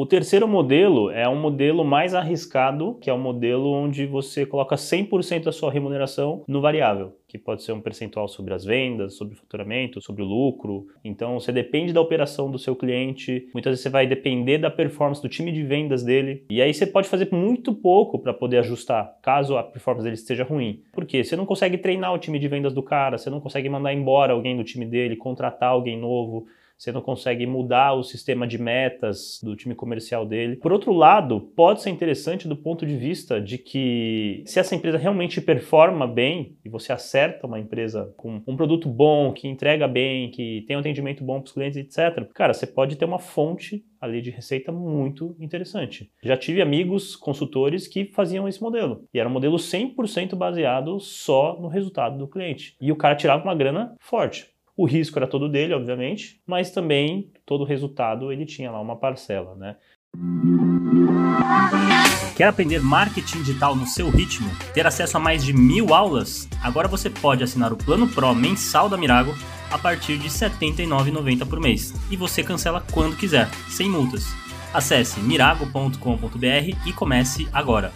O terceiro modelo é um modelo mais arriscado, que é um modelo onde você coloca 100% da sua remuneração no variável, que pode ser um percentual sobre as vendas, sobre o faturamento, sobre o lucro. Então você depende da operação do seu cliente, muitas vezes você vai depender da performance do time de vendas dele, e aí você pode fazer muito pouco para poder ajustar, caso a performance dele esteja ruim. Porque você não consegue treinar o time de vendas do cara, você não consegue mandar embora alguém do time dele, contratar alguém novo você não consegue mudar o sistema de metas do time comercial dele. Por outro lado, pode ser interessante do ponto de vista de que se essa empresa realmente performa bem e você acerta uma empresa com um produto bom, que entrega bem, que tem um atendimento bom para os clientes, etc., cara, você pode ter uma fonte ali de receita muito interessante. Já tive amigos consultores que faziam esse modelo. E era um modelo 100% baseado só no resultado do cliente. E o cara tirava uma grana forte. O risco era todo dele, obviamente, mas também todo o resultado ele tinha lá uma parcela, né? Quer aprender marketing digital no seu ritmo? Ter acesso a mais de mil aulas? Agora você pode assinar o Plano Pro mensal da Mirago a partir de R$ 79,90 por mês. E você cancela quando quiser, sem multas. Acesse mirago.com.br e comece agora.